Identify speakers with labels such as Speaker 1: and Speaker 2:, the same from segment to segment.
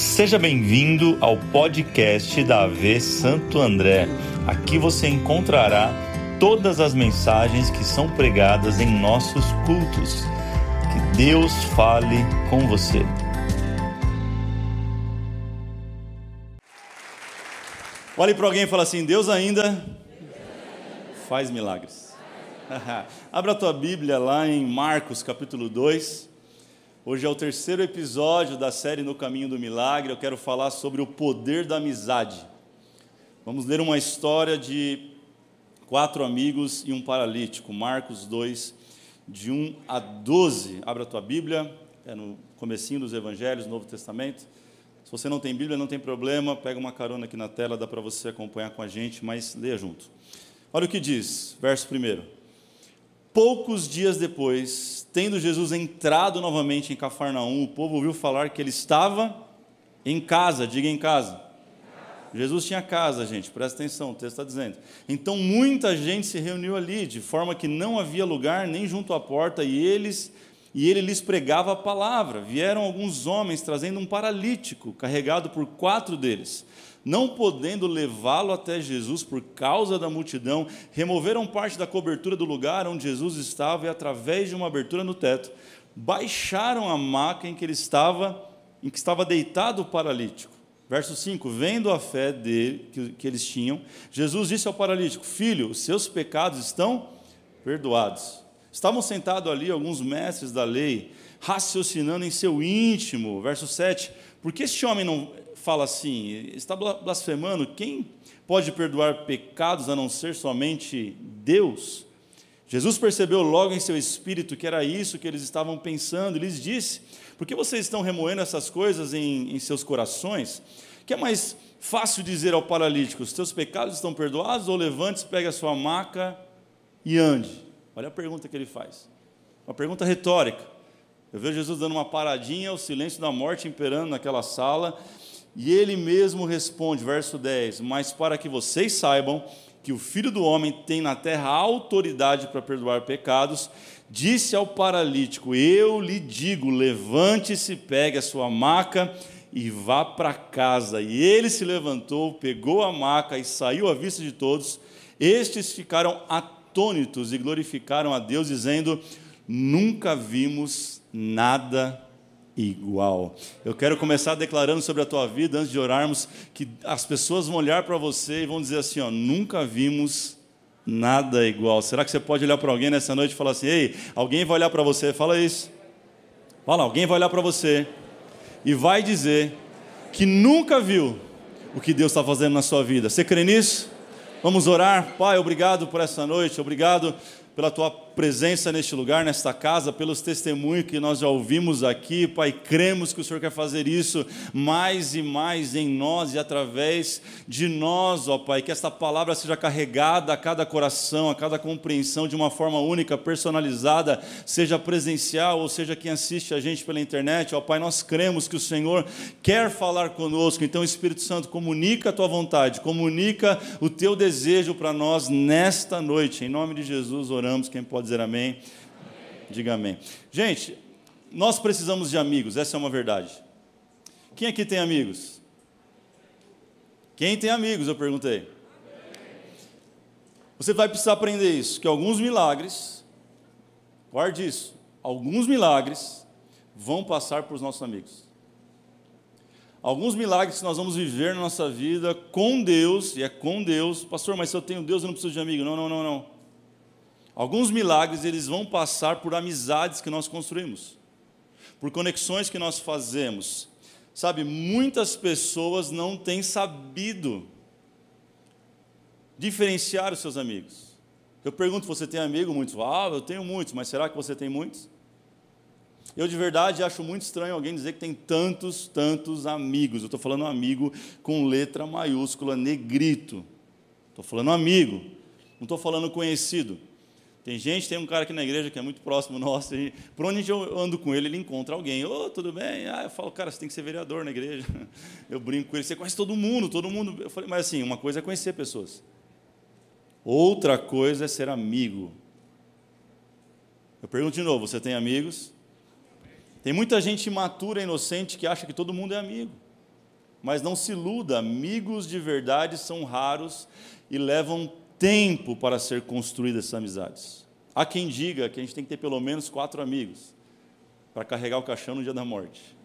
Speaker 1: Seja bem-vindo ao podcast da AV Santo André. Aqui você encontrará todas as mensagens que são pregadas em nossos cultos. Que Deus fale com você. Olhe para alguém e fala assim: Deus ainda faz milagres. Abra a tua Bíblia lá em Marcos capítulo 2. Hoje é o terceiro episódio da série No Caminho do Milagre. Eu quero falar sobre o poder da amizade. Vamos ler uma história de quatro amigos e um paralítico. Marcos 2, de 1 a 12. Abra a tua Bíblia, é no comecinho dos Evangelhos, Novo Testamento. Se você não tem Bíblia, não tem problema, pega uma carona aqui na tela, dá para você acompanhar com a gente, mas leia junto. Olha o que diz, verso 1. Poucos dias depois, tendo Jesus entrado novamente em Cafarnaum, o povo ouviu falar que ele estava em casa, diga em casa. Jesus tinha casa, gente, presta atenção, o texto está dizendo. Então muita gente se reuniu ali, de forma que não havia lugar nem junto à porta, e eles e ele lhes pregava a palavra. Vieram alguns homens trazendo um paralítico, carregado por quatro deles não podendo levá-lo até Jesus por causa da multidão, removeram parte da cobertura do lugar onde Jesus estava e, através de uma abertura no teto, baixaram a maca em que ele estava, em que estava deitado o paralítico. Verso 5: Vendo a fé dele, que, que eles tinham, Jesus disse ao paralítico: Filho, os seus pecados estão perdoados. Estavam sentados ali alguns mestres da lei, raciocinando em seu íntimo. Verso 7: Por que este homem não fala assim: está blasfemando, quem pode perdoar pecados a não ser somente Deus? Jesus percebeu logo em seu espírito que era isso que eles estavam pensando e lhes disse: Por que vocês estão remoendo essas coisas em, em seus corações? Que é mais fácil dizer ao paralítico: Os teus pecados estão perdoados? Ou levante-se, pegue a sua maca e ande? Olha a pergunta que ele faz. Uma pergunta retórica. Eu vejo Jesus dando uma paradinha, o silêncio da morte imperando naquela sala, e ele mesmo responde, verso 10: Mas para que vocês saibam que o filho do homem tem na terra autoridade para perdoar pecados, disse ao paralítico: Eu lhe digo, levante-se, pegue a sua maca e vá para casa. E ele se levantou, pegou a maca e saiu à vista de todos. Estes ficaram atônitos e glorificaram a Deus, dizendo: Nunca vimos nada igual. Eu quero começar declarando sobre a tua vida, antes de orarmos, que as pessoas vão olhar para você e vão dizer assim: ó, nunca vimos nada igual. Será que você pode olhar para alguém nessa noite e falar assim: ei, alguém vai olhar para você? Fala isso. Fala, alguém vai olhar para você e vai dizer que nunca viu o que Deus está fazendo na sua vida. Você crê nisso? Vamos orar? Pai, obrigado por essa noite, obrigado pela tua presença neste lugar, nesta casa, pelos testemunhos que nós já ouvimos aqui, Pai, cremos que o Senhor quer fazer isso mais e mais em nós e através de nós, ó Pai, que esta palavra seja carregada a cada coração, a cada compreensão de uma forma única, personalizada, seja presencial ou seja quem assiste a gente pela internet, ó Pai, nós cremos que o Senhor quer falar conosco, então Espírito Santo, comunica a tua vontade, comunica o teu desejo para nós nesta noite, em nome de Jesus oramos, quem pode dizer amém? amém? Diga amém. Gente, nós precisamos de amigos, essa é uma verdade. Quem aqui tem amigos? Quem tem amigos, eu perguntei. Você vai precisar aprender isso, que alguns milagres, guarde isso, alguns milagres vão passar por os nossos amigos. Alguns milagres que nós vamos viver na nossa vida com Deus, e é com Deus, pastor, mas se eu tenho Deus, eu não preciso de amigo. Não, não, não, não. Alguns milagres eles vão passar por amizades que nós construímos, por conexões que nós fazemos. Sabe, muitas pessoas não têm sabido diferenciar os seus amigos. Eu pergunto, você tem amigo? Muitos. Ah, eu tenho muitos, mas será que você tem muitos? Eu de verdade acho muito estranho alguém dizer que tem tantos, tantos amigos. Eu estou falando amigo com letra maiúscula, negrito. Estou falando amigo, não estou falando conhecido. Tem gente, tem um cara aqui na igreja que é muito próximo nosso, e por onde eu ando com ele, ele encontra alguém. Ô, oh, tudo bem? Ah, eu falo, cara, você tem que ser vereador na igreja. Eu brinco com ele, você conhece todo mundo, todo mundo. Eu falei, mas assim, uma coisa é conhecer pessoas, outra coisa é ser amigo. Eu pergunto de novo: você tem amigos? Tem muita gente imatura, inocente, que acha que todo mundo é amigo. Mas não se iluda, amigos de verdade são raros e levam tempo para ser construídas essas amizades. Há quem diga que a gente tem que ter pelo menos quatro amigos para carregar o caixão no dia da morte.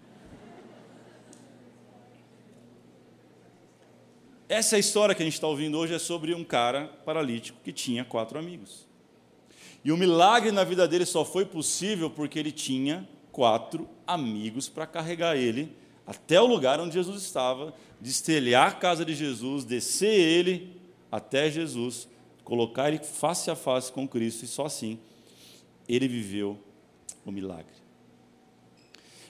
Speaker 1: Essa história que a gente está ouvindo hoje é sobre um cara paralítico que tinha quatro amigos. E o milagre na vida dele só foi possível porque ele tinha quatro amigos para carregar ele até o lugar onde Jesus estava, destelhar a casa de Jesus, descer ele até Jesus, colocar ele face a face com Cristo e só assim ele viveu o milagre.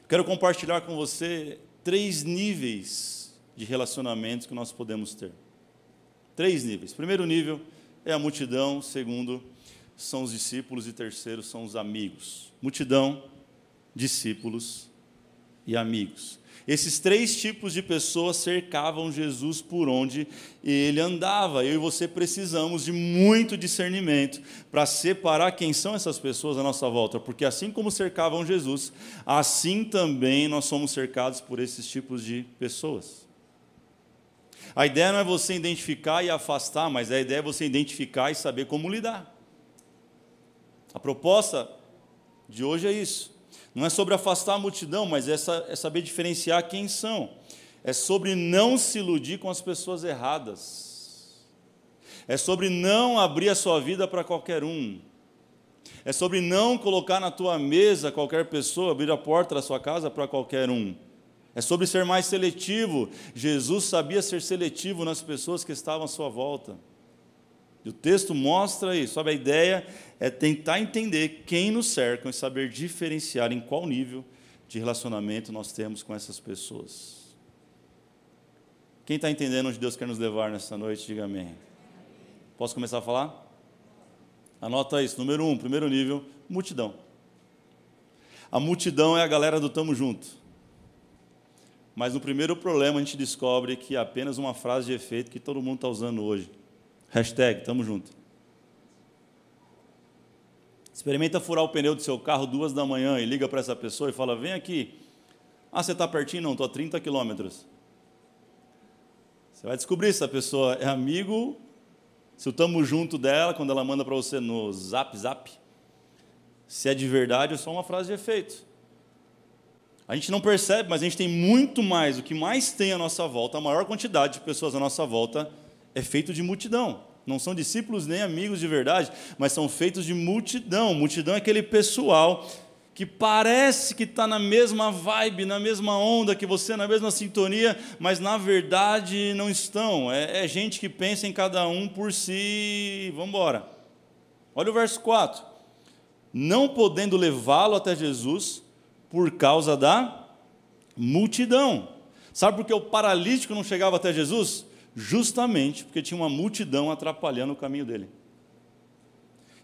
Speaker 1: Quero compartilhar com você três níveis de relacionamentos que nós podemos ter. Três níveis. Primeiro nível é a multidão, segundo são os discípulos e terceiro são os amigos. Multidão, discípulos e amigos. Esses três tipos de pessoas cercavam Jesus por onde ele andava. Eu e você precisamos de muito discernimento para separar quem são essas pessoas à nossa volta, porque assim como cercavam Jesus, assim também nós somos cercados por esses tipos de pessoas. A ideia não é você identificar e afastar, mas a ideia é você identificar e saber como lidar. A proposta de hoje é isso. Não é sobre afastar a multidão, mas é, é saber diferenciar quem são. É sobre não se iludir com as pessoas erradas. É sobre não abrir a sua vida para qualquer um. É sobre não colocar na tua mesa qualquer pessoa, abrir a porta da sua casa para qualquer um. É sobre ser mais seletivo. Jesus sabia ser seletivo nas pessoas que estavam à sua volta. E o texto mostra isso. Sabe, a ideia é tentar entender quem nos cercam e saber diferenciar em qual nível de relacionamento nós temos com essas pessoas. Quem está entendendo onde Deus quer nos levar nessa noite, diga amém. Posso começar a falar? Anota isso. Número um, primeiro nível, multidão. A multidão é a galera do tamo junto. Mas no primeiro problema a gente descobre que é apenas uma frase de efeito que todo mundo está usando hoje. Hashtag, tamo junto. Experimenta furar o pneu do seu carro duas da manhã e liga para essa pessoa e fala: vem aqui. Ah, você está pertinho? Não, estou a 30 quilômetros. Você vai descobrir se a pessoa é amigo, se o tamo junto dela, quando ela manda para você no zap zap, se é de verdade ou só uma frase de efeito. A gente não percebe, mas a gente tem muito mais. O que mais tem à nossa volta, a maior quantidade de pessoas à nossa volta, é feito de multidão. Não são discípulos nem amigos de verdade, mas são feitos de multidão. Multidão é aquele pessoal que parece que está na mesma vibe, na mesma onda que você, na mesma sintonia, mas na verdade não estão. É, é gente que pensa em cada um por si. Vamos embora. Olha o verso 4. Não podendo levá-lo até Jesus, por causa da multidão. Sabe por que o paralítico não chegava até Jesus? Justamente porque tinha uma multidão atrapalhando o caminho dele.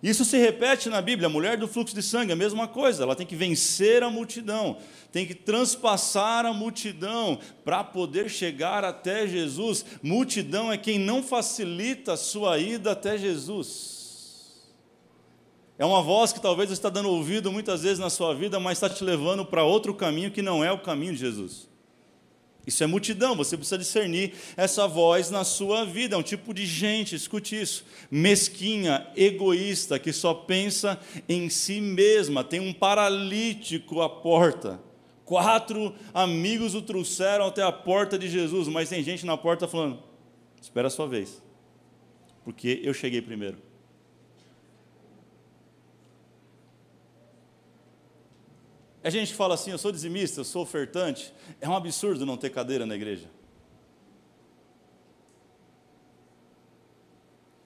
Speaker 1: Isso se repete na Bíblia. A mulher do fluxo de sangue, a mesma coisa. Ela tem que vencer a multidão, tem que transpassar a multidão para poder chegar até Jesus. Multidão é quem não facilita a sua ida até Jesus. É uma voz que talvez está dando ouvido muitas vezes na sua vida, mas está te levando para outro caminho que não é o caminho de Jesus. Isso é multidão, você precisa discernir essa voz na sua vida. É um tipo de gente, escute isso, mesquinha, egoísta, que só pensa em si mesma. Tem um paralítico à porta. Quatro amigos o trouxeram até a porta de Jesus, mas tem gente na porta falando: espera a sua vez, porque eu cheguei primeiro. É gente fala assim: eu sou dizimista, eu sou ofertante. É um absurdo não ter cadeira na igreja.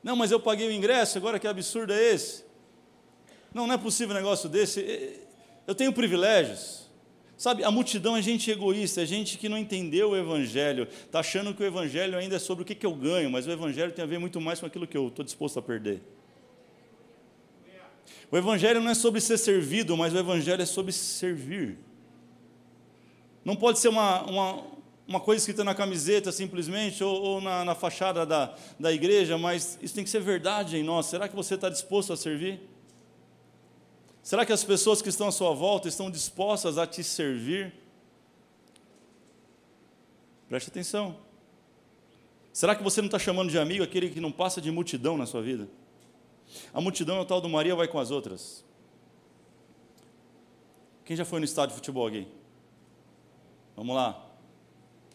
Speaker 1: Não, mas eu paguei o ingresso, agora que absurdo é esse? Não, não é possível um negócio desse. Eu tenho privilégios. Sabe, a multidão é gente egoísta, é gente que não entendeu o Evangelho, está achando que o Evangelho ainda é sobre o que, que eu ganho, mas o Evangelho tem a ver muito mais com aquilo que eu estou disposto a perder. O Evangelho não é sobre ser servido, mas o Evangelho é sobre servir. Não pode ser uma, uma, uma coisa escrita na camiseta simplesmente, ou, ou na, na, fachada da, da igreja, mas isso tem que ser verdade em nós. Será que você está disposto a servir? Será que as pessoas que estão à sua volta estão dispostas a te servir? Preste atenção. Será que você não está chamando de amigo aquele que não passa de multidão na sua vida? A multidão é o tal do Maria vai com as outras. Quem já foi no estádio de futebol aqui? Vamos lá.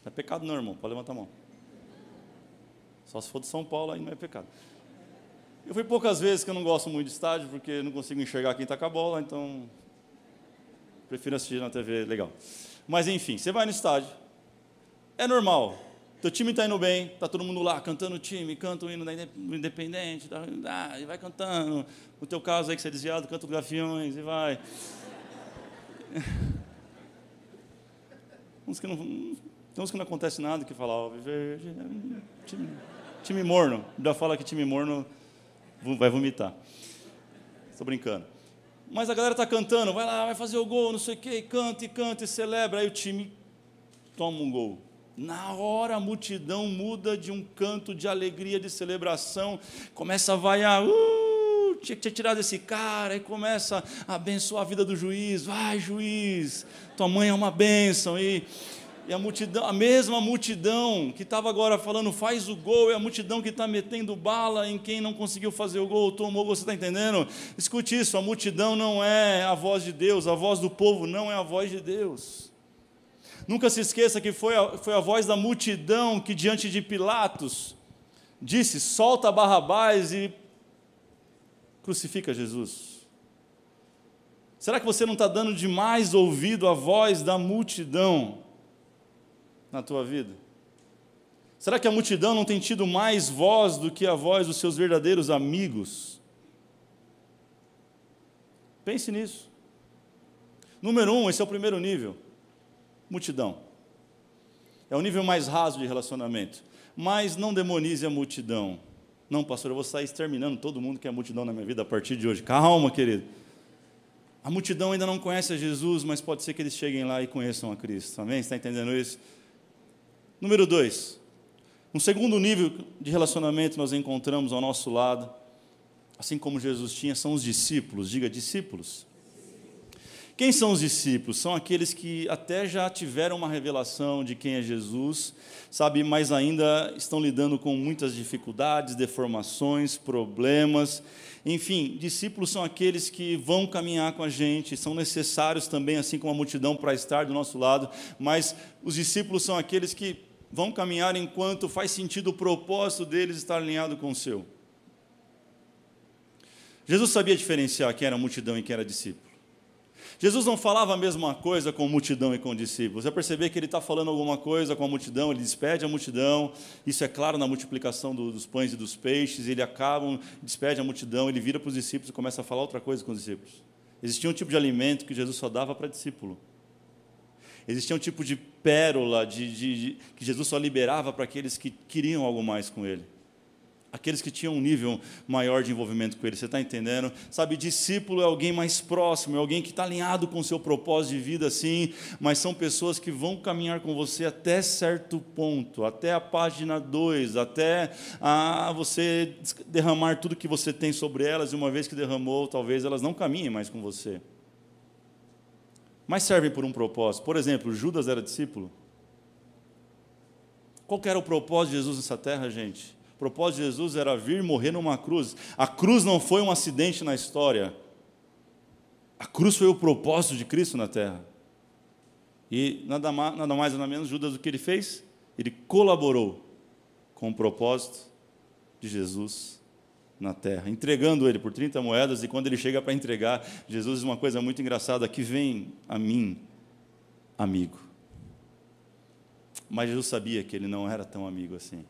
Speaker 1: É pecado não, irmão. Pode levantar a mão. Só se for de São Paulo, aí não é pecado. Eu fui poucas vezes que eu não gosto muito de estádio, porque não consigo enxergar quem está com a bola, então prefiro assistir na TV, legal. Mas enfim, você vai no estádio, é normal, teu time está indo bem, está todo mundo lá cantando o time, canta o hino do Independente, ah, e vai cantando. No teu caso aí que você é desviado, canta os Gafiões e vai. Uns que não, tem uns que não acontece nada, que fala, ó, verde, time, time morno. Já fala que time morno vai vomitar. Estou brincando. Mas a galera está cantando, vai lá, vai fazer o gol, não sei o quê, e canta, e canta, e celebra. Aí o time toma um gol. Na hora a multidão muda de um canto de alegria, de celebração, começa a vaiar, uh, tinha que ter tirado esse cara, e começa a abençoar a vida do juiz, vai juiz, tua mãe é uma bênção, e e a multidão, a mesma multidão que estava agora falando faz o gol, é a multidão que está metendo bala em quem não conseguiu fazer o gol, tomou, você está entendendo? Escute isso, a multidão não é a voz de Deus, a voz do povo não é a voz de Deus. Nunca se esqueça que foi a, foi a voz da multidão que diante de Pilatos disse, solta Barrabás e crucifica Jesus. Será que você não está dando demais ouvido à voz da multidão? na tua vida? Será que a multidão não tem tido mais voz do que a voz dos seus verdadeiros amigos? Pense nisso. Número um, esse é o primeiro nível: multidão. É o nível mais raso de relacionamento. Mas não demonize a multidão. Não, pastor, eu vou sair exterminando todo mundo que é multidão na minha vida a partir de hoje. Calma, querido. A multidão ainda não conhece a Jesus, mas pode ser que eles cheguem lá e conheçam a Cristo. Amém? Está entendendo isso? Número dois, um segundo nível de relacionamento nós encontramos ao nosso lado, assim como Jesus tinha, são os discípulos. Diga, discípulos. Quem são os discípulos? São aqueles que até já tiveram uma revelação de quem é Jesus, sabe, mas ainda estão lidando com muitas dificuldades, deformações, problemas. Enfim, discípulos são aqueles que vão caminhar com a gente, são necessários também, assim como a multidão, para estar do nosso lado, mas os discípulos são aqueles que vão caminhar enquanto faz sentido o propósito deles estar alinhado com o seu. Jesus sabia diferenciar quem era multidão e quem era discípulo. Jesus não falava a mesma coisa com multidão e com discípulos. Você perceber que ele está falando alguma coisa com a multidão, ele despede a multidão, isso é claro na multiplicação do, dos pães e dos peixes, ele acaba, despede a multidão, ele vira para os discípulos e começa a falar outra coisa com os discípulos. Existia um tipo de alimento que Jesus só dava para discípulo. Existia um tipo de pérola de, de, de, que Jesus só liberava para aqueles que queriam algo mais com Ele. Aqueles que tinham um nível maior de envolvimento com Ele, você está entendendo? Sabe, discípulo é alguém mais próximo, é alguém que está alinhado com o seu propósito de vida, sim, mas são pessoas que vão caminhar com você até certo ponto, até a página 2, até a você derramar tudo que você tem sobre elas, e uma vez que derramou, talvez elas não caminhem mais com você mas servem por um propósito. Por exemplo, Judas era discípulo. Qual era o propósito de Jesus nessa terra, gente? Propósito de Jesus era vir morrer numa cruz. A cruz não foi um acidente na história. A cruz foi o propósito de Cristo na terra. E nada mais, nada mais nada menos, Judas, o que ele fez? Ele colaborou com o propósito de Jesus na terra, entregando ele por 30 moedas, e quando ele chega para entregar, Jesus diz uma coisa muito engraçada: que vem a mim, amigo. Mas Jesus sabia que ele não era tão amigo assim.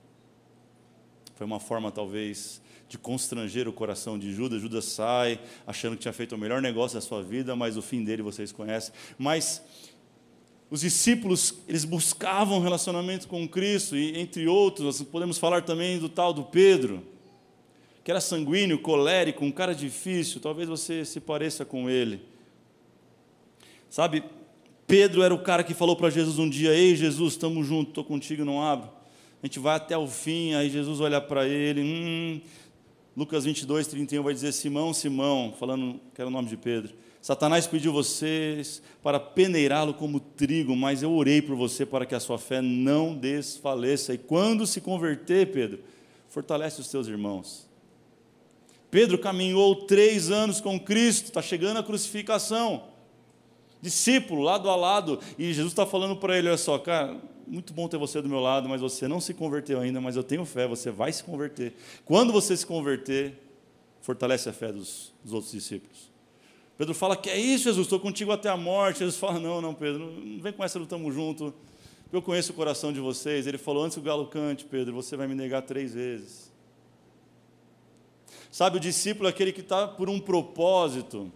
Speaker 1: Foi uma forma, talvez, de constranger o coração de Judas. Judas sai achando que tinha feito o melhor negócio da sua vida, mas o fim dele vocês conhecem. Mas os discípulos, eles buscavam relacionamento com Cristo, e entre outros, nós podemos falar também do tal do Pedro que era sanguíneo, colérico, um cara difícil, talvez você se pareça com ele. Sabe, Pedro era o cara que falou para Jesus um dia: Ei, Jesus, estamos juntos, estou contigo, não abro. A gente vai até o fim, aí Jesus olha para ele, hum, Lucas 22, 31 vai dizer: Simão, Simão, falando que era o nome de Pedro, Satanás pediu vocês para peneirá-lo como trigo, mas eu orei por você para que a sua fé não desfaleça. E quando se converter, Pedro, fortalece os teus irmãos. Pedro caminhou três anos com Cristo, está chegando a crucificação. Discípulo, lado a lado, e Jesus está falando para ele: olha só, cara, muito bom ter você do meu lado, mas você não se converteu ainda, mas eu tenho fé, você vai se converter. Quando você se converter, fortalece a fé dos, dos outros discípulos. Pedro fala: Que é isso, Jesus? Estou contigo até a morte. Jesus fala: Não, não, Pedro, não vem com essa, lutamos junto. Eu conheço o coração de vocês. Ele falou: Antes que o galo cante, Pedro, você vai me negar três vezes. Sabe, o discípulo é aquele que está por um propósito.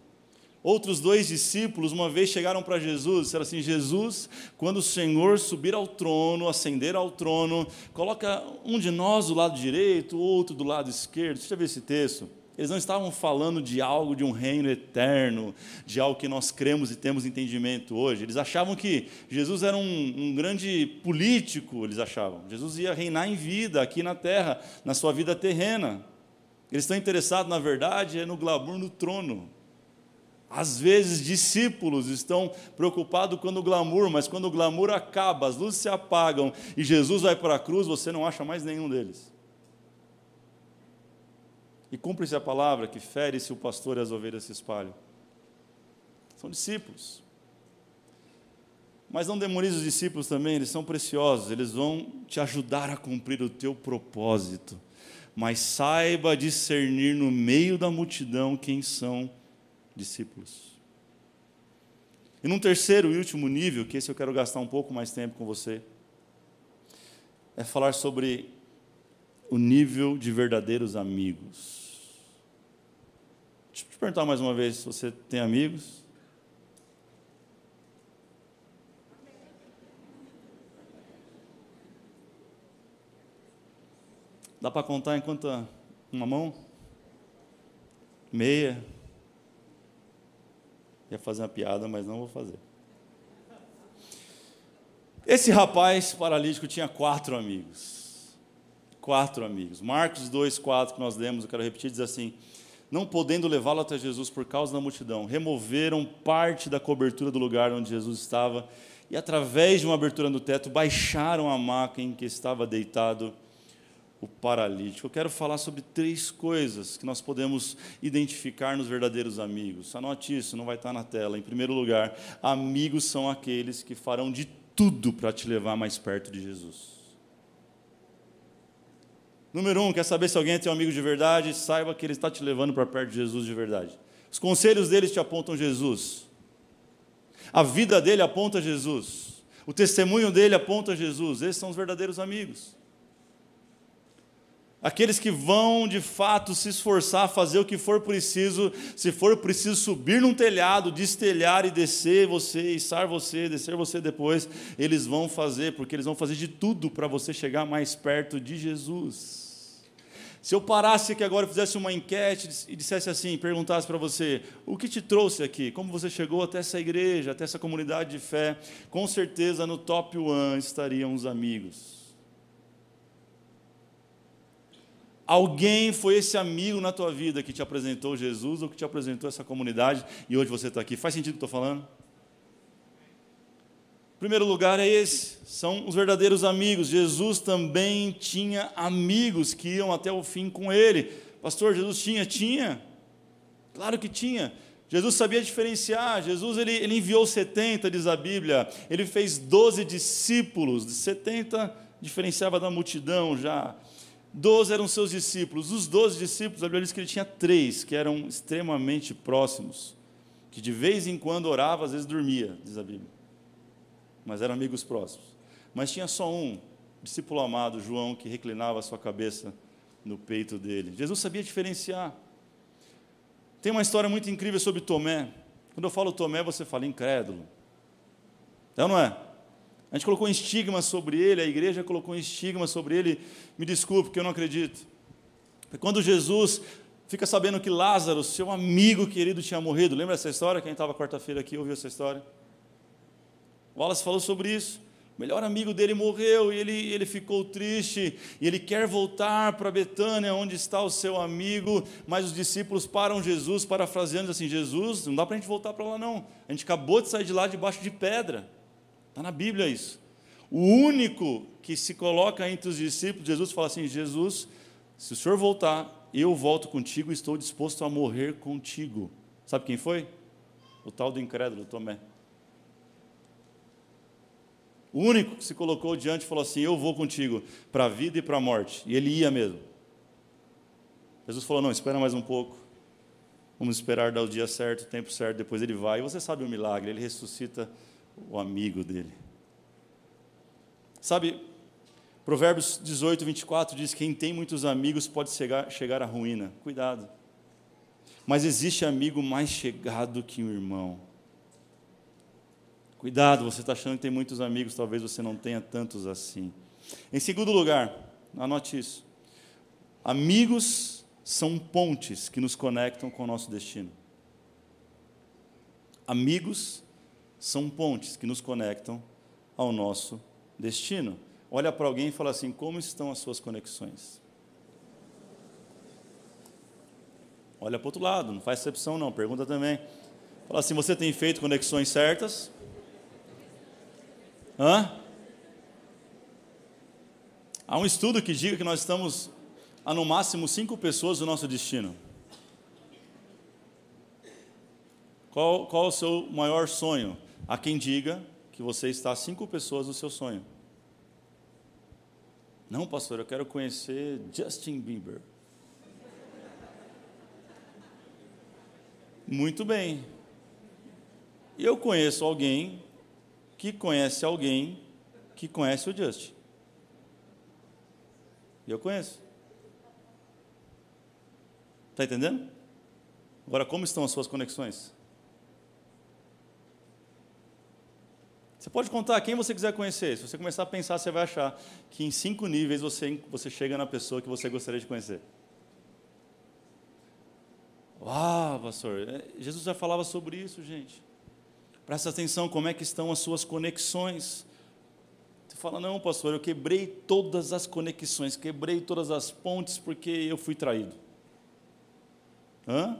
Speaker 1: Outros dois discípulos, uma vez chegaram para Jesus disseram assim: Jesus, quando o Senhor subir ao trono, ascender ao trono, coloca um de nós do lado direito, outro do lado esquerdo. Deixa eu ver esse texto. Eles não estavam falando de algo, de um reino eterno, de algo que nós cremos e temos entendimento hoje. Eles achavam que Jesus era um, um, grande político, eles achavam. Jesus ia reinar em vida aqui na terra, na sua vida terrena. Eles estão interessados, na verdade, é no glamour no trono. Às vezes, discípulos estão preocupados quando o glamour, mas quando o glamour acaba, as luzes se apagam e Jesus vai para a cruz, você não acha mais nenhum deles. E cumpre-se a palavra que fere-se o pastor e as ovelhas se espalham. São discípulos. Mas não demonize os discípulos também, eles são preciosos, eles vão te ajudar a cumprir o teu propósito mas saiba discernir no meio da multidão quem são discípulos. E num terceiro e último nível, que esse eu quero gastar um pouco mais tempo com você, é falar sobre o nível de verdadeiros amigos. Deixa eu te perguntar mais uma vez se você tem amigos. Dá para contar enquanto uma mão? Meia. Ia fazer uma piada, mas não vou fazer. Esse rapaz paralítico tinha quatro amigos. Quatro amigos. Marcos 2, 4, que nós lemos, eu quero repetir, diz assim: Não podendo levá-lo até Jesus por causa da multidão, removeram parte da cobertura do lugar onde Jesus estava e, através de uma abertura no teto, baixaram a maca em que estava deitado o paralítico. Eu quero falar sobre três coisas que nós podemos identificar nos verdadeiros amigos. Anote isso, não vai estar na tela. Em primeiro lugar, amigos são aqueles que farão de tudo para te levar mais perto de Jesus. Número um, quer saber se alguém é teu amigo de verdade? Saiba que ele está te levando para perto de Jesus de verdade. Os conselhos deles te apontam Jesus. A vida dele aponta Jesus. O testemunho dele aponta Jesus. Esses são os verdadeiros amigos aqueles que vão de fato se esforçar fazer o que for preciso, se for preciso subir num telhado, destelhar e descer você, içar você, descer você depois, eles vão fazer, porque eles vão fazer de tudo para você chegar mais perto de Jesus. Se eu parasse aqui agora e fizesse uma enquete e dissesse assim, perguntasse para você, o que te trouxe aqui? Como você chegou até essa igreja, até essa comunidade de fé? Com certeza no top one estariam os amigos Alguém foi esse amigo na tua vida que te apresentou Jesus ou que te apresentou essa comunidade e hoje você está aqui. Faz sentido o que estou falando? Primeiro lugar é esse, são os verdadeiros amigos. Jesus também tinha amigos que iam até o fim com ele. Pastor, Jesus tinha? Tinha. Claro que tinha. Jesus sabia diferenciar. Jesus ele, ele enviou 70, diz a Bíblia. Ele fez 12 discípulos. 70 diferenciava da multidão já. Doze eram seus discípulos. Os doze discípulos, a Bíblia diz que ele tinha três, que eram extremamente próximos, que de vez em quando orava, às vezes dormia, diz a Bíblia. Mas eram amigos próximos. Mas tinha só um, discípulo amado, João, que reclinava a sua cabeça no peito dele. Jesus sabia diferenciar. Tem uma história muito incrível sobre Tomé. Quando eu falo Tomé, você fala incrédulo. É ou não é? A gente colocou um estigma sobre ele, a igreja colocou um estigma sobre ele. Me desculpe, porque eu não acredito. Quando Jesus fica sabendo que Lázaro, seu amigo querido, tinha morrido, lembra essa história? Quem estava quarta-feira aqui ouviu essa história? Wallace falou sobre isso. O melhor amigo dele morreu e ele, ele ficou triste, e ele quer voltar para Betânia, onde está o seu amigo, mas os discípulos param Jesus, parafraseando assim: Jesus, não dá para a gente voltar para lá, não. A gente acabou de sair de lá debaixo de pedra. Está na Bíblia isso. O único que se coloca entre os discípulos, Jesus fala assim: Jesus, se o senhor voltar, eu volto contigo e estou disposto a morrer contigo. Sabe quem foi? O tal do incrédulo Tomé. O único que se colocou diante falou assim: Eu vou contigo para a vida e para a morte. E ele ia mesmo. Jesus falou: Não, espera mais um pouco. Vamos esperar dar o dia certo, o tempo certo, depois ele vai. E você sabe o milagre, ele ressuscita o amigo dele. Sabe, Provérbios 18, 24 diz: Quem tem muitos amigos pode chegar, chegar à ruína. Cuidado. Mas existe amigo mais chegado que um irmão. Cuidado, você está achando que tem muitos amigos, talvez você não tenha tantos assim. Em segundo lugar, anote isso. Amigos são pontes que nos conectam com o nosso destino. Amigos são pontes que nos conectam ao nosso destino. Olha para alguém e fala assim: como estão as suas conexões? Olha para o outro lado, não faz exceção não, pergunta também. Fala assim: você tem feito conexões certas? Hã? Há um estudo que diga que nós estamos a no máximo cinco pessoas do nosso destino. Qual, qual o seu maior sonho? Há quem diga que você está a cinco pessoas do seu sonho. Não, pastor, eu quero conhecer Justin Bieber. Muito bem. Eu conheço alguém que conhece alguém que conhece o Justin. Eu conheço. Está entendendo? Agora, como estão as suas conexões? Você pode contar quem você quiser conhecer. Se você começar a pensar, você vai achar que em cinco níveis você, você chega na pessoa que você gostaria de conhecer. Uau, pastor, é, Jesus já falava sobre isso, gente. Presta atenção como é que estão as suas conexões. Você fala, não, pastor, eu quebrei todas as conexões, quebrei todas as pontes porque eu fui traído. Hã?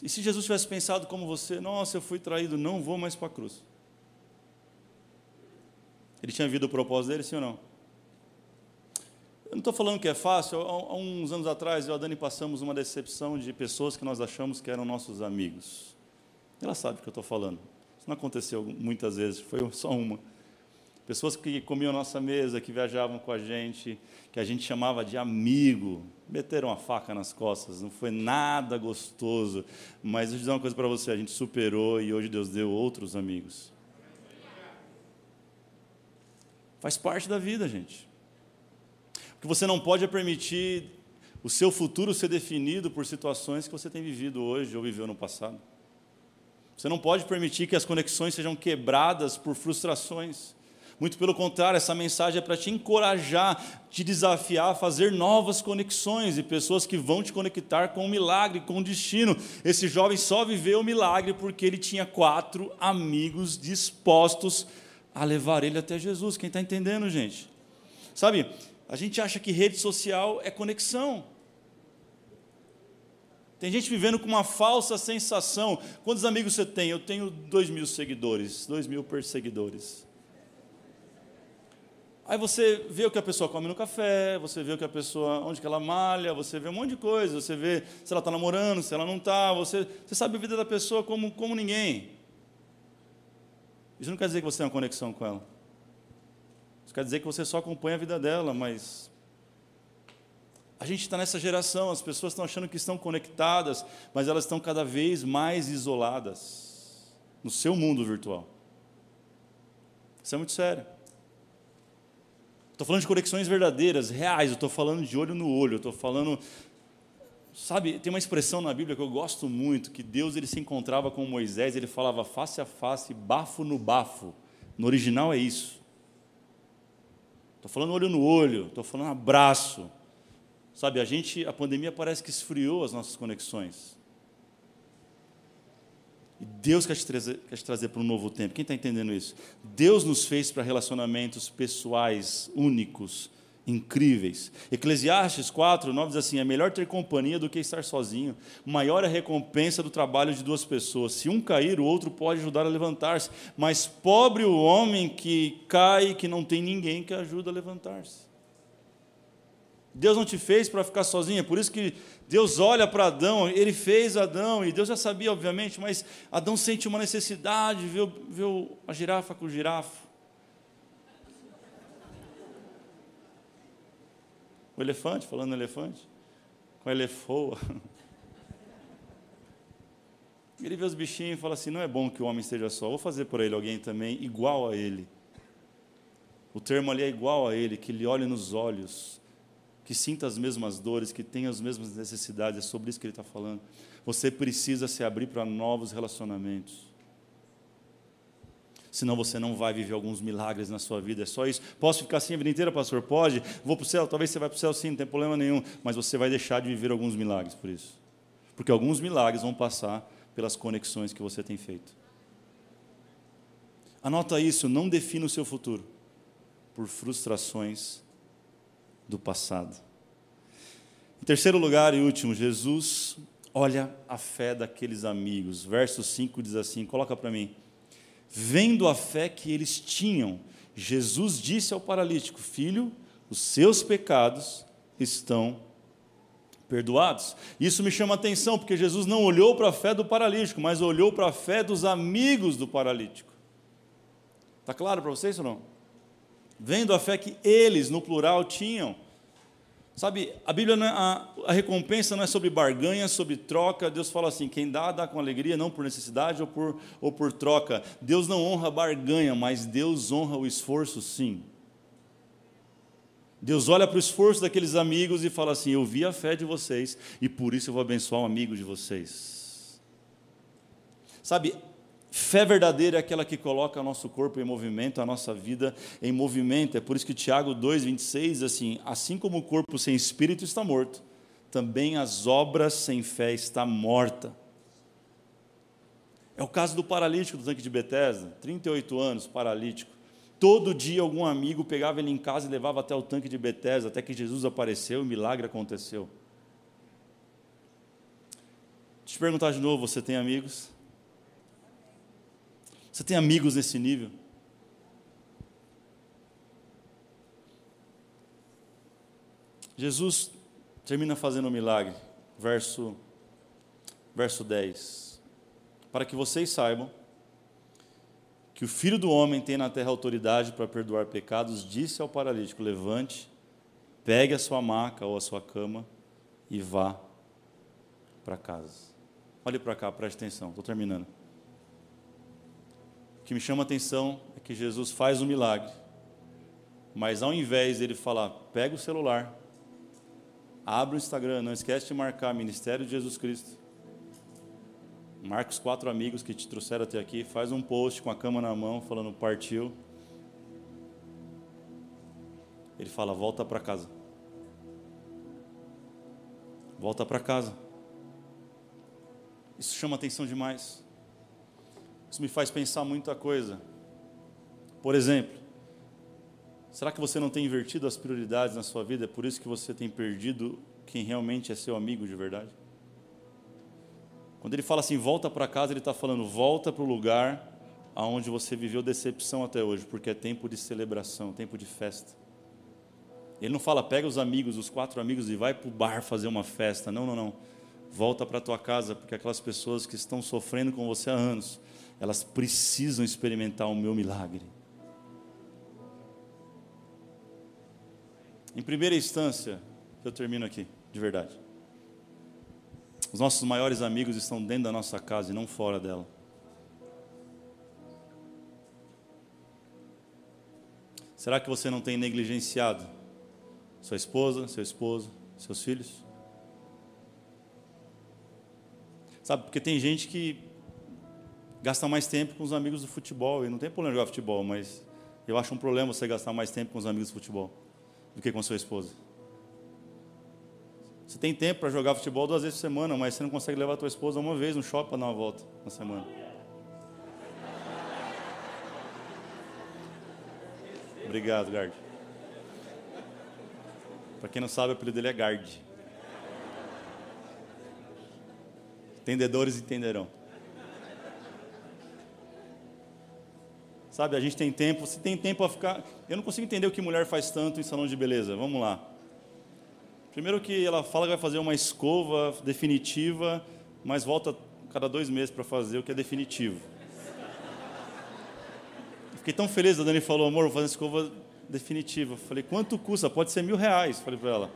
Speaker 1: E se Jesus tivesse pensado como você, nossa, eu fui traído, não vou mais para a cruz. Ele tinha vindo o propósito dele, sim ou não? Eu não estou falando que é fácil. Há, uns anos atrás, eu e a Dani passamos uma decepção de pessoas que nós achamos que eram nossos amigos. Ela sabe o que eu estou falando. Isso não aconteceu muitas vezes, foi só uma. Pessoas que comiam a nossa mesa, que viajavam com a gente, que a gente chamava de amigo, meteram a faca nas costas, não foi nada gostoso. Mas eu vou dizer uma coisa para você: a gente superou e hoje Deus deu outros amigos. Faz parte da vida, gente. O que você não pode é permitir o seu futuro ser definido por situações que você tem vivido hoje ou viveu no passado. Você não pode permitir que as conexões sejam quebradas por frustrações. Muito pelo contrário, essa mensagem é para te encorajar, te desafiar a fazer novas conexões e pessoas que vão te conectar com o milagre, com o destino. Esse jovem só viveu o milagre porque ele tinha quatro amigos dispostos a levar ele até Jesus. Quem está entendendo, gente? Sabe, a gente acha que rede social é conexão. Tem gente vivendo com uma falsa sensação. Quantos amigos você tem? Eu tenho dois mil seguidores, dois mil perseguidores. Aí você vê o que a pessoa come no café, você vê o que a pessoa, onde que ela malha, você vê um monte de coisa, você vê se ela está namorando, se ela não está, você, você sabe a vida da pessoa como, como ninguém. Isso não quer dizer que você tem uma conexão com ela. Isso quer dizer que você só acompanha a vida dela, mas a gente está nessa geração, as pessoas estão achando que estão conectadas, mas elas estão cada vez mais isoladas no seu mundo virtual. Isso é muito sério. Estou falando de conexões verdadeiras, reais, eu estou falando de olho no olho, eu estou falando Sabe, tem uma expressão na Bíblia que eu gosto muito, que Deus ele se encontrava com Moisés, ele falava face a face, bafo no bafo. No original é isso. Estou falando olho no olho, estou falando abraço. Sabe, a gente, a pandemia parece que esfriou as nossas conexões. E Deus quer te trazer, quer te trazer para um novo tempo. Quem está entendendo isso? Deus nos fez para relacionamentos pessoais únicos, incríveis. Eclesiastes 4, 9 diz assim: é melhor ter companhia do que estar sozinho. Maior é a recompensa do trabalho de duas pessoas. Se um cair, o outro pode ajudar a levantar-se. Mas pobre o homem que cai que não tem ninguém que ajuda a levantar-se. Deus não te fez para ficar sozinho, é por isso que Deus olha para Adão, ele fez Adão, e Deus já sabia, obviamente, mas Adão sente uma necessidade, viu, viu a girafa com o girafa. O elefante, falando elefante, com a elefoa. Ele vê os bichinhos e fala assim: não é bom que o homem esteja só, vou fazer por ele alguém também igual a ele. O termo ali é igual a ele, que lhe olhe nos olhos, que sinta as mesmas dores, que tenha as mesmas necessidades, é sobre isso que ele está falando. Você precisa se abrir para novos relacionamentos senão você não vai viver alguns milagres na sua vida. É só isso. Posso ficar assim a vida inteira, pastor? Pode. Vou para o céu? Talvez você vá para o céu sim, não tem problema nenhum. Mas você vai deixar de viver alguns milagres por isso. Porque alguns milagres vão passar pelas conexões que você tem feito. Anota isso, não defina o seu futuro por frustrações do passado. Em terceiro lugar e último, Jesus olha a fé daqueles amigos. Verso 5 diz assim: coloca para mim. Vendo a fé que eles tinham, Jesus disse ao paralítico: Filho, os seus pecados estão perdoados. Isso me chama atenção, porque Jesus não olhou para a fé do paralítico, mas olhou para a fé dos amigos do paralítico. Está claro para vocês ou não? Vendo a fé que eles, no plural, tinham. Sabe, a Bíblia, é, a, a, recompensa não é sobre barganha, sobre troca. Deus fala assim: quem dá, dá com alegria, não por necessidade ou por, ou por troca. Deus não honra barganha, mas Deus honra o esforço, sim. Deus olha para o esforço daqueles amigos e fala assim: Eu vi a fé de vocês e por isso eu vou abençoar um amigo de vocês. Sabe, Fé verdadeira é aquela que coloca o nosso corpo em movimento, a nossa vida em movimento. É por isso que Tiago 2,26 assim: assim como o corpo sem espírito está morto, também as obras sem fé está morta. É o caso do paralítico do tanque de Betesda, 38 anos, paralítico. Todo dia algum amigo pegava ele em casa e levava até o tanque de Betesda, até que Jesus apareceu e o milagre aconteceu. Deixa eu te perguntar de novo, você tem amigos? Você tem amigos nesse nível? Jesus termina fazendo um milagre, verso, verso 10. Para que vocês saibam que o Filho do Homem tem na terra autoridade para perdoar pecados, disse ao paralítico: Levante, pegue a sua maca ou a sua cama e vá para casa. Olhe para cá, preste atenção, estou terminando. Que me chama a atenção é que Jesus faz um milagre, mas ao invés dele falar, pega o celular, abre o Instagram, não esquece de marcar Ministério de Jesus Cristo. Marca os quatro amigos que te trouxeram até aqui, faz um post com a cama na mão, falando partiu. Ele fala, volta para casa. Volta para casa. Isso chama atenção demais. Isso me faz pensar muita coisa. Por exemplo, será que você não tem invertido as prioridades na sua vida? É por isso que você tem perdido quem realmente é seu amigo de verdade? Quando ele fala assim, volta para casa, ele está falando, volta para o lugar aonde você viveu decepção até hoje, porque é tempo de celebração, tempo de festa. Ele não fala, pega os amigos, os quatro amigos e vai para o bar fazer uma festa. Não, não, não. Volta para tua casa, porque aquelas pessoas que estão sofrendo com você há anos, elas precisam experimentar o meu milagre. Em primeira instância, eu termino aqui, de verdade. Os nossos maiores amigos estão dentro da nossa casa e não fora dela. Será que você não tem negligenciado sua esposa, seu esposo, seus filhos? Sabe, porque tem gente que Gasta mais tempo com os amigos do futebol. E não tem problema jogar futebol, mas eu acho um problema você gastar mais tempo com os amigos do futebol do que com sua esposa. Você tem tempo para jogar futebol duas vezes por semana, mas você não consegue levar a sua esposa uma vez no shopping para dar uma volta na semana. Obrigado, Gard. Para quem não sabe, o apelido dele é Gard. Entendedores entenderão. Sabe, a gente tem tempo, se tem tempo a ficar. Eu não consigo entender o que mulher faz tanto em salão de beleza. Vamos lá. Primeiro que ela fala que vai fazer uma escova definitiva, mas volta cada dois meses para fazer o que é definitivo. Fiquei tão feliz, a Dani falou, amor, vou fazer uma escova definitiva. Falei, quanto custa? Pode ser mil reais. Falei para ela.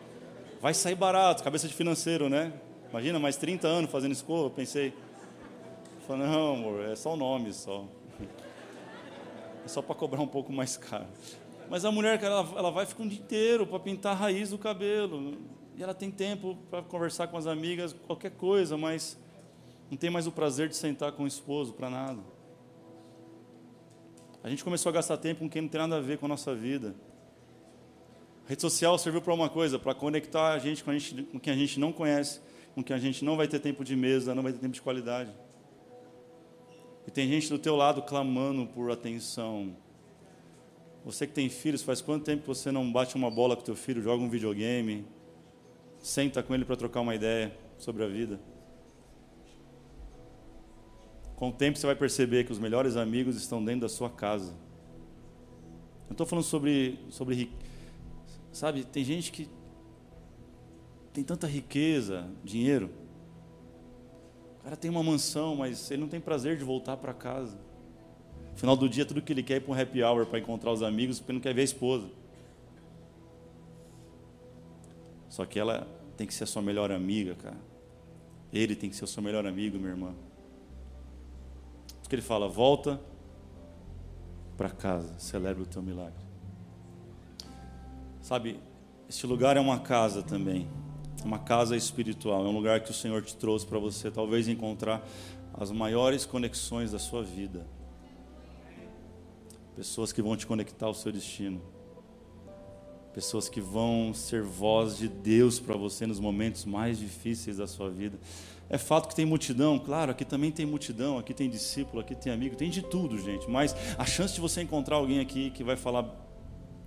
Speaker 1: Vai sair barato, cabeça de financeiro, né? Imagina, mais 30 anos fazendo escova. Pensei. Falei, não, amor, é só o nome só. É só para cobrar um pouco mais caro. Mas a mulher, ela, ela vai ficar um dia inteiro para pintar a raiz do cabelo. E ela tem tempo para conversar com as amigas, qualquer coisa, mas não tem mais o prazer de sentar com o esposo para nada. A gente começou a gastar tempo com quem não tem nada a ver com a nossa vida. A rede social serviu para uma coisa, para conectar a gente com, a gente com quem a gente não conhece, com quem a gente não vai ter tempo de mesa, não vai ter tempo de qualidade. E tem gente do teu lado clamando por atenção. Você que tem filhos, faz quanto tempo que você não bate uma bola com teu filho, joga um videogame, senta com ele para trocar uma ideia sobre a vida? Com o tempo você vai perceber que os melhores amigos estão dentro da sua casa. Eu estou falando sobre, sobre. Sabe, tem gente que tem tanta riqueza, dinheiro, cara tem uma mansão, mas ele não tem prazer de voltar para casa. No final do dia, tudo que ele quer é ir para um happy hour para encontrar os amigos, porque não quer ver a esposa. Só que ela tem que ser a sua melhor amiga, cara. Ele tem que ser o seu melhor amigo, minha irmã. Porque ele fala: volta para casa, celebre o teu milagre. Sabe, este lugar é uma casa também uma casa espiritual, é um lugar que o Senhor te trouxe para você talvez encontrar as maiores conexões da sua vida. Pessoas que vão te conectar ao seu destino. Pessoas que vão ser voz de Deus para você nos momentos mais difíceis da sua vida. É fato que tem multidão, claro, aqui também tem multidão, aqui tem discípulo, aqui tem amigo, tem de tudo, gente. Mas a chance de você encontrar alguém aqui que vai falar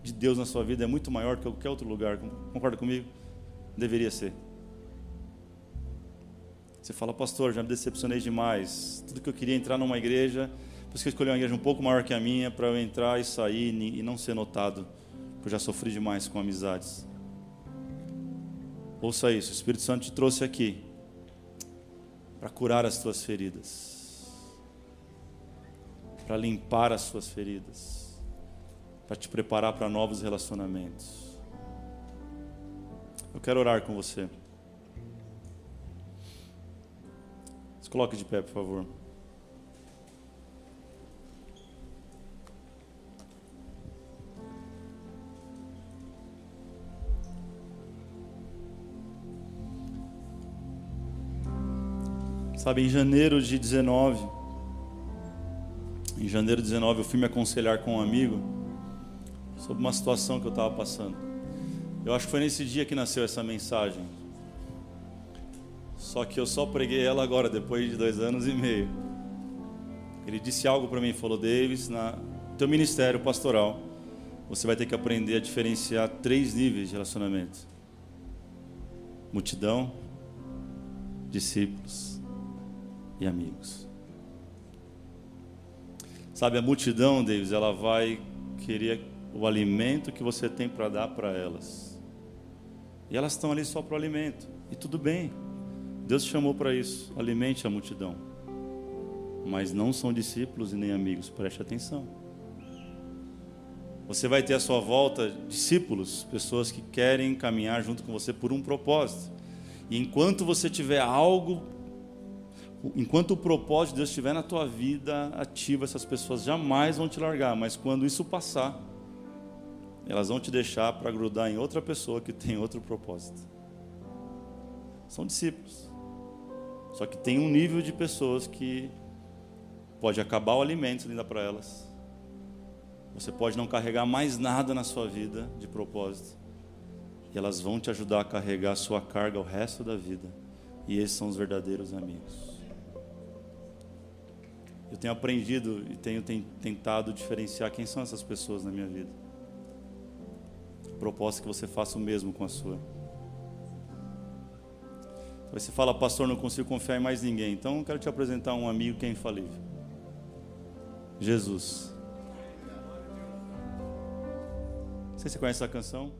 Speaker 1: de Deus na sua vida é muito maior que qualquer outro lugar. Concorda comigo? Deveria ser. Você fala, pastor, já me decepcionei demais. Tudo que eu queria entrar numa igreja, por isso que eu escolhi uma igreja um pouco maior que a minha, para eu entrar e sair e não ser notado, porque eu já sofri demais com amizades. Ouça isso, o Espírito Santo te trouxe aqui para curar as tuas feridas, para limpar as suas feridas, para te preparar para novos relacionamentos. Eu quero orar com você. Se coloque de pé, por favor. Sabe, em janeiro de 19, em janeiro de 19, eu fui me aconselhar com um amigo sobre uma situação que eu estava passando. Eu acho que foi nesse dia que nasceu essa mensagem. Só que eu só preguei ela agora, depois de dois anos e meio. Ele disse algo para mim, falou, Davis, na teu ministério pastoral, você vai ter que aprender a diferenciar três níveis de relacionamento: multidão, discípulos e amigos. Sabe, a multidão, Davis, ela vai querer o alimento que você tem para dar para elas. E elas estão ali só para o alimento. E tudo bem. Deus chamou para isso. Alimente a multidão. Mas não são discípulos e nem amigos. Preste atenção. Você vai ter à sua volta discípulos, pessoas que querem caminhar junto com você por um propósito. E enquanto você tiver algo, enquanto o propósito de Deus estiver na tua vida, ativa essas pessoas jamais vão te largar. Mas quando isso passar, elas vão te deixar para grudar em outra pessoa que tem outro propósito. São discípulos. Só que tem um nível de pessoas que pode acabar o alimento ainda para elas. Você pode não carregar mais nada na sua vida de propósito. E elas vão te ajudar a carregar a sua carga o resto da vida. E esses são os verdadeiros amigos. Eu tenho aprendido e tenho tentado diferenciar quem são essas pessoas na minha vida. Proposta que você faça o mesmo com a sua. Você fala, pastor, não consigo confiar em mais ninguém. Então, eu quero te apresentar um amigo que é infalível. Jesus. Não sei se você conhece essa canção.